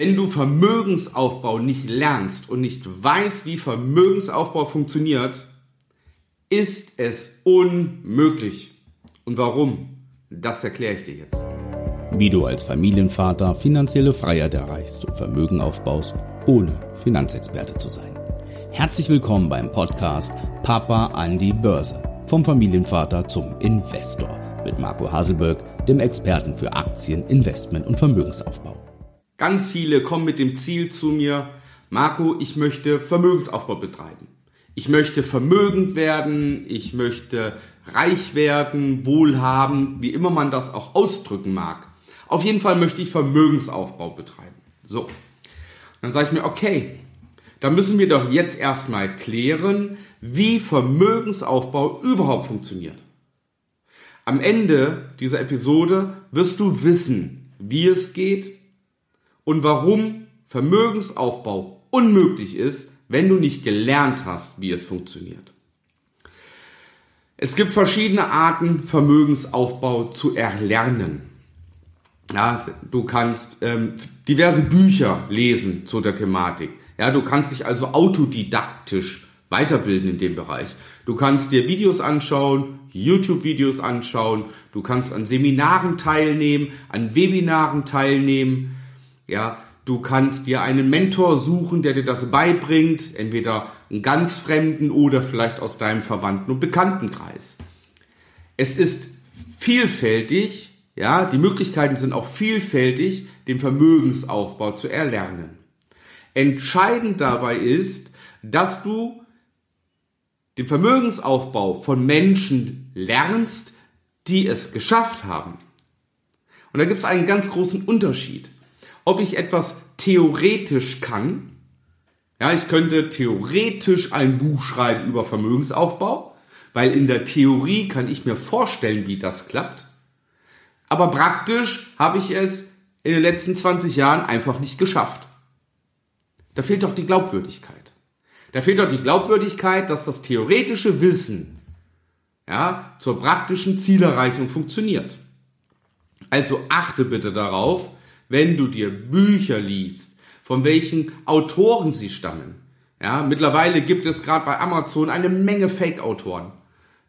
Wenn du Vermögensaufbau nicht lernst und nicht weißt, wie Vermögensaufbau funktioniert, ist es unmöglich. Und warum? Das erkläre ich dir jetzt. Wie du als Familienvater finanzielle Freiheit erreichst und Vermögen aufbaust, ohne Finanzexperte zu sein. Herzlich willkommen beim Podcast Papa an die Börse. Vom Familienvater zum Investor mit Marco Haselberg, dem Experten für Aktien, Investment und Vermögensaufbau. Ganz viele kommen mit dem Ziel zu mir, Marco, ich möchte Vermögensaufbau betreiben. Ich möchte vermögend werden, ich möchte reich werden, wohlhabend, wie immer man das auch ausdrücken mag. Auf jeden Fall möchte ich Vermögensaufbau betreiben. So. Dann sage ich mir, okay, da müssen wir doch jetzt erstmal klären, wie Vermögensaufbau überhaupt funktioniert. Am Ende dieser Episode wirst du wissen, wie es geht, und warum Vermögensaufbau unmöglich ist, wenn du nicht gelernt hast, wie es funktioniert. Es gibt verschiedene Arten, Vermögensaufbau zu erlernen. Ja, du kannst ähm, diverse Bücher lesen zu der Thematik. Ja, du kannst dich also autodidaktisch weiterbilden in dem Bereich. Du kannst dir Videos anschauen, YouTube-Videos anschauen, du kannst an Seminaren teilnehmen, an Webinaren teilnehmen. Ja, du kannst dir einen Mentor suchen, der dir das beibringt, entweder einen ganz Fremden oder vielleicht aus deinem Verwandten- und Bekanntenkreis. Es ist vielfältig, ja, die Möglichkeiten sind auch vielfältig, den Vermögensaufbau zu erlernen. Entscheidend dabei ist, dass du den Vermögensaufbau von Menschen lernst, die es geschafft haben. Und da gibt es einen ganz großen Unterschied ob ich etwas theoretisch kann. Ja, ich könnte theoretisch ein Buch schreiben über Vermögensaufbau, weil in der Theorie kann ich mir vorstellen, wie das klappt. Aber praktisch habe ich es in den letzten 20 Jahren einfach nicht geschafft. Da fehlt doch die Glaubwürdigkeit. Da fehlt doch die Glaubwürdigkeit, dass das theoretische Wissen ja, zur praktischen Zielerreichung funktioniert. Also achte bitte darauf, wenn du dir Bücher liest, von welchen Autoren sie stammen. Ja, mittlerweile gibt es gerade bei Amazon eine Menge Fake-Autoren.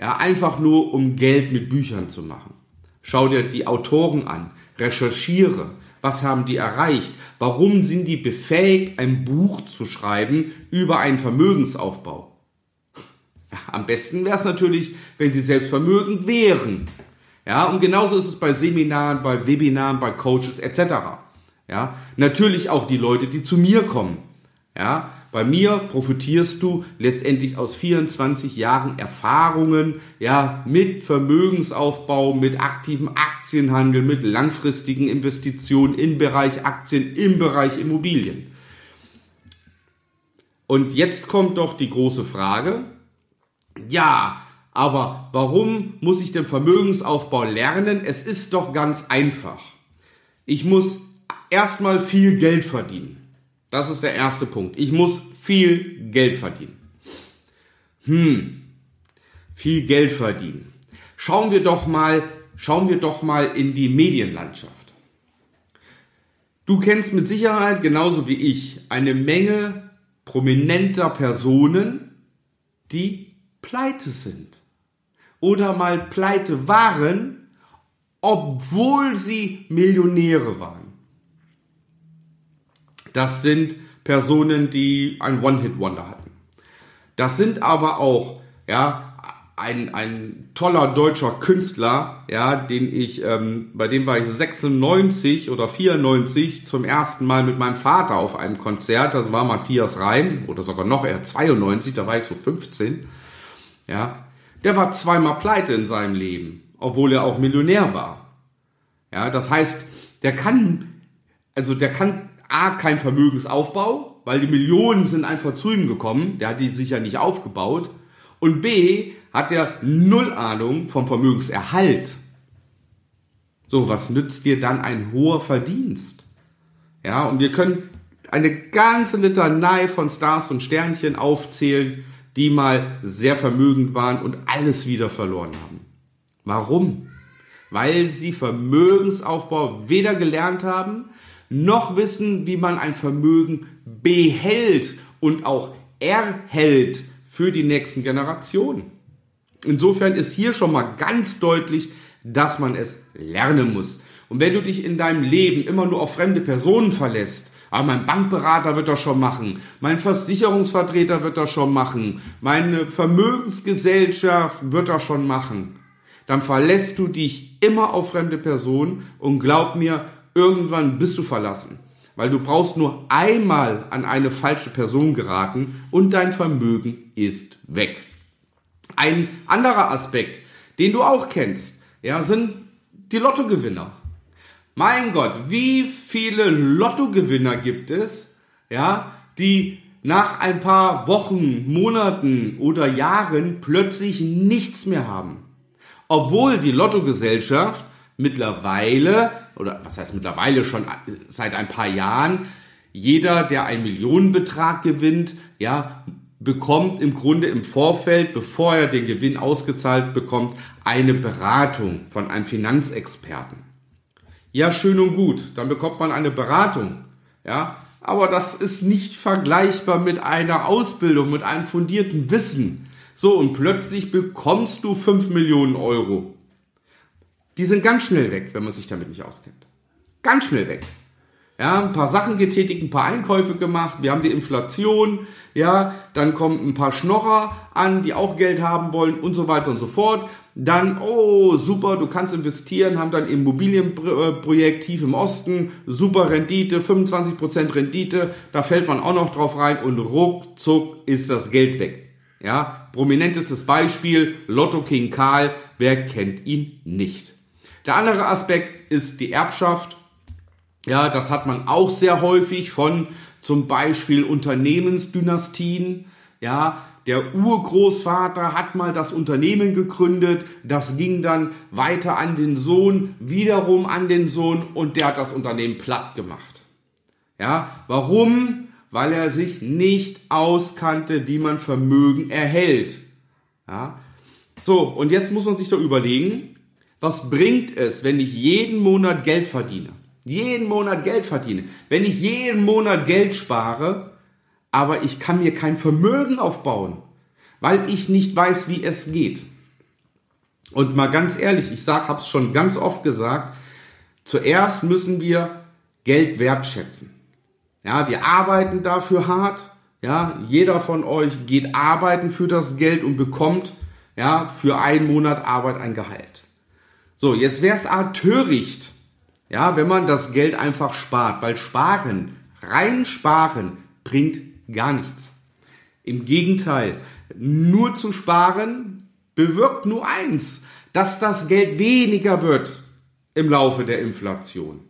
Ja, einfach nur um Geld mit Büchern zu machen. Schau dir die Autoren an, recherchiere, was haben die erreicht, warum sind die befähigt, ein Buch zu schreiben über einen Vermögensaufbau. Ja, am besten wäre es natürlich, wenn sie selbst vermögend wären. Ja, und genauso ist es bei Seminaren, bei Webinaren, bei Coaches etc. Ja, natürlich auch die Leute, die zu mir kommen. Ja, bei mir profitierst du letztendlich aus 24 Jahren Erfahrungen, ja, mit Vermögensaufbau, mit aktivem Aktienhandel, mit langfristigen Investitionen im Bereich Aktien, im Bereich Immobilien. Und jetzt kommt doch die große Frage. Ja, aber warum muss ich den Vermögensaufbau lernen? Es ist doch ganz einfach. Ich muss erstmal viel Geld verdienen. Das ist der erste Punkt. Ich muss viel Geld verdienen. Hm, viel Geld verdienen. Schauen wir doch mal, schauen wir doch mal in die Medienlandschaft. Du kennst mit Sicherheit genauso wie ich eine Menge prominenter Personen, die pleite sind oder mal pleite waren, obwohl sie Millionäre waren. Das sind Personen, die ein One-Hit-Wonder hatten. Das sind aber auch, ja, ein, ein toller deutscher Künstler, ja, den ich, ähm, bei dem war ich 96 oder 94 zum ersten Mal mit meinem Vater auf einem Konzert. Das war Matthias Reim oder sogar noch eher 92, da war ich so 15. Ja, der war zweimal pleite in seinem Leben, obwohl er auch Millionär war. Ja, das heißt, der kann, also der kann A, kein Vermögensaufbau, weil die Millionen sind einfach zu ihm gekommen, der hat die sicher nicht aufgebaut. Und B, hat er null Ahnung vom Vermögenserhalt. So, was nützt dir dann ein hoher Verdienst? Ja, und wir können eine ganze Litanei von Stars und Sternchen aufzählen, die mal sehr vermögend waren und alles wieder verloren haben. Warum? Weil sie Vermögensaufbau weder gelernt haben, noch wissen, wie man ein Vermögen behält und auch erhält für die nächsten Generationen. Insofern ist hier schon mal ganz deutlich, dass man es lernen muss. Und wenn du dich in deinem Leben immer nur auf fremde Personen verlässt, aber mein Bankberater wird das schon machen, mein Versicherungsvertreter wird das schon machen, meine Vermögensgesellschaft wird das schon machen, dann verlässt du dich immer auf fremde Personen und glaub mir, irgendwann bist du verlassen. Weil du brauchst nur einmal an eine falsche Person geraten und dein Vermögen ist weg. Ein anderer Aspekt, den du auch kennst, ja, sind die Lottogewinner. Mein Gott, wie viele Lottogewinner gibt es, ja, die nach ein paar Wochen, Monaten oder Jahren plötzlich nichts mehr haben. Obwohl die Lottogesellschaft mittlerweile, oder was heißt mittlerweile schon seit ein paar Jahren, jeder, der einen Millionenbetrag gewinnt, ja, bekommt im Grunde im Vorfeld, bevor er den Gewinn ausgezahlt bekommt, eine Beratung von einem Finanzexperten. Ja, schön und gut, dann bekommt man eine Beratung, ja, aber das ist nicht vergleichbar mit einer Ausbildung, mit einem fundierten Wissen. So, und plötzlich bekommst du 5 Millionen Euro. Die sind ganz schnell weg, wenn man sich damit nicht auskennt. Ganz schnell weg. Ja, ein paar Sachen getätigt, ein paar Einkäufe gemacht, wir haben die Inflation, ja, dann kommen ein paar Schnorrer an, die auch Geld haben wollen und so weiter und so fort. Dann, oh, super, du kannst investieren, haben dann Immobilienprojekt tief im Osten, super Rendite, 25% Rendite, da fällt man auch noch drauf rein und ruckzuck ist das Geld weg. Ja, prominentestes Beispiel, Lotto King Karl, wer kennt ihn nicht? Der andere Aspekt ist die Erbschaft. Ja, das hat man auch sehr häufig von zum Beispiel Unternehmensdynastien. Ja, der Urgroßvater hat mal das Unternehmen gegründet, das ging dann weiter an den Sohn, wiederum an den Sohn und der hat das Unternehmen platt gemacht. Ja, warum? Weil er sich nicht auskannte, wie man Vermögen erhält. Ja, so, und jetzt muss man sich doch überlegen, was bringt es, wenn ich jeden Monat Geld verdiene? Jeden Monat Geld verdiene, wenn ich jeden Monat Geld spare, aber ich kann mir kein Vermögen aufbauen, weil ich nicht weiß, wie es geht. Und mal ganz ehrlich, ich sag, hab's schon ganz oft gesagt, zuerst müssen wir Geld wertschätzen. Ja, wir arbeiten dafür hart. Ja, jeder von euch geht arbeiten für das Geld und bekommt ja für einen Monat Arbeit ein Gehalt. So, jetzt wäre es töricht, ja, wenn man das Geld einfach spart, weil sparen, rein sparen, bringt gar nichts. Im Gegenteil, nur zu sparen bewirkt nur eins, dass das Geld weniger wird im Laufe der Inflation.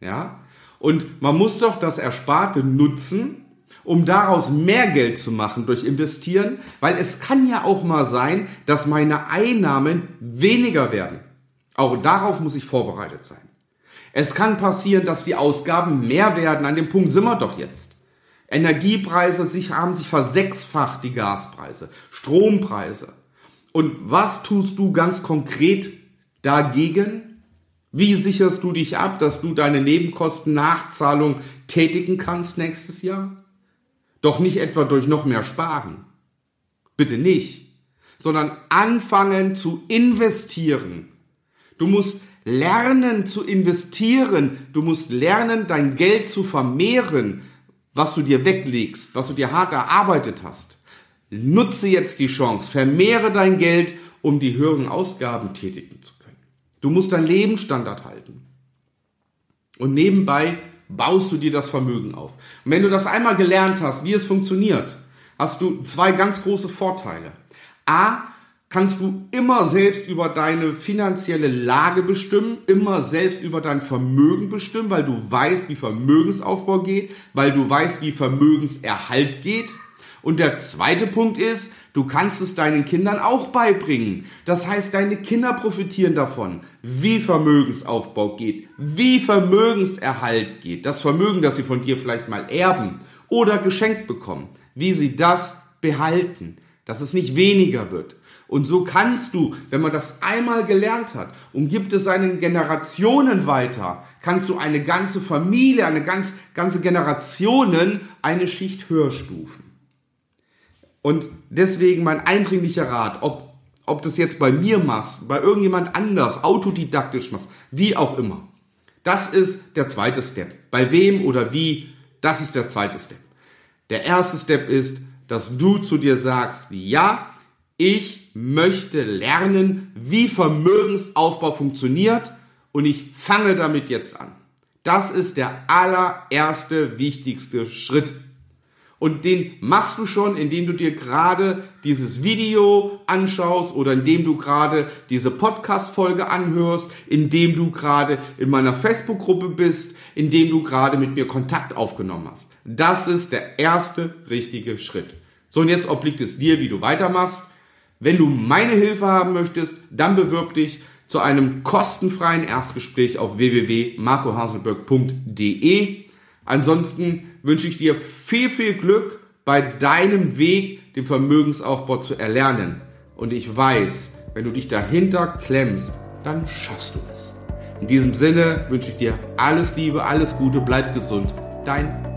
Ja? Und man muss doch das Ersparte nutzen, um daraus mehr Geld zu machen durch Investieren, weil es kann ja auch mal sein, dass meine Einnahmen weniger werden. Auch darauf muss ich vorbereitet sein. Es kann passieren, dass die Ausgaben mehr werden. An dem Punkt sind wir doch jetzt. Energiepreise sich, haben sich versechsfacht, die Gaspreise, Strompreise. Und was tust du ganz konkret dagegen? Wie sicherst du dich ab, dass du deine Nebenkosten-Nachzahlung tätigen kannst nächstes Jahr? Doch nicht etwa durch noch mehr Sparen. Bitte nicht. Sondern anfangen zu investieren. Du musst lernen zu investieren. Du musst lernen, dein Geld zu vermehren, was du dir weglegst, was du dir hart erarbeitet hast. Nutze jetzt die Chance, vermehre dein Geld, um die höheren Ausgaben tätigen zu können. Du musst deinen Lebensstandard halten. Und nebenbei baust du dir das Vermögen auf. Und wenn du das einmal gelernt hast, wie es funktioniert, hast du zwei ganz große Vorteile. A, kannst du immer selbst über deine finanzielle Lage bestimmen, immer selbst über dein Vermögen bestimmen, weil du weißt, wie Vermögensaufbau geht, weil du weißt, wie Vermögenserhalt geht. Und der zweite Punkt ist, du kannst es deinen Kindern auch beibringen. Das heißt, deine Kinder profitieren davon, wie Vermögensaufbau geht, wie Vermögenserhalt geht, das Vermögen, das sie von dir vielleicht mal erben oder geschenkt bekommen, wie sie das behalten, dass es nicht weniger wird Und so kannst du, wenn man das einmal gelernt hat und gibt es seinen Generationen weiter, kannst du eine ganze Familie, eine ganz, ganze Generationen eine Schicht höher stufen. Und deswegen mein eindringlicher Rat, ob, ob das jetzt bei mir machst, bei irgendjemand anders, autodidaktisch machst, wie auch immer. Das ist der zweite Step. Bei wem oder wie, das ist der zweite Step. Der erste Step ist, dass du zu dir sagst, ja, ich möchte lernen, wie Vermögensaufbau funktioniert und ich fange damit jetzt an. Das ist der allererste wichtigste Schritt. Und den machst du schon, indem du dir gerade dieses Video anschaust oder indem du gerade diese Podcast-Folge anhörst, indem du gerade in meiner Facebook-Gruppe bist, indem du gerade mit mir Kontakt aufgenommen hast. Das ist der erste richtige Schritt. So, und jetzt obliegt es dir, wie du weitermachst. Wenn du meine Hilfe haben möchtest, dann bewirb dich zu einem kostenfreien Erstgespräch auf www.marcohaselberg.de. Ansonsten wünsche ich dir viel, viel Glück bei deinem Weg, den Vermögensaufbau zu erlernen. Und ich weiß, wenn du dich dahinter klemmst, dann schaffst du es. In diesem Sinne wünsche ich dir alles Liebe, alles Gute, bleib gesund. Dein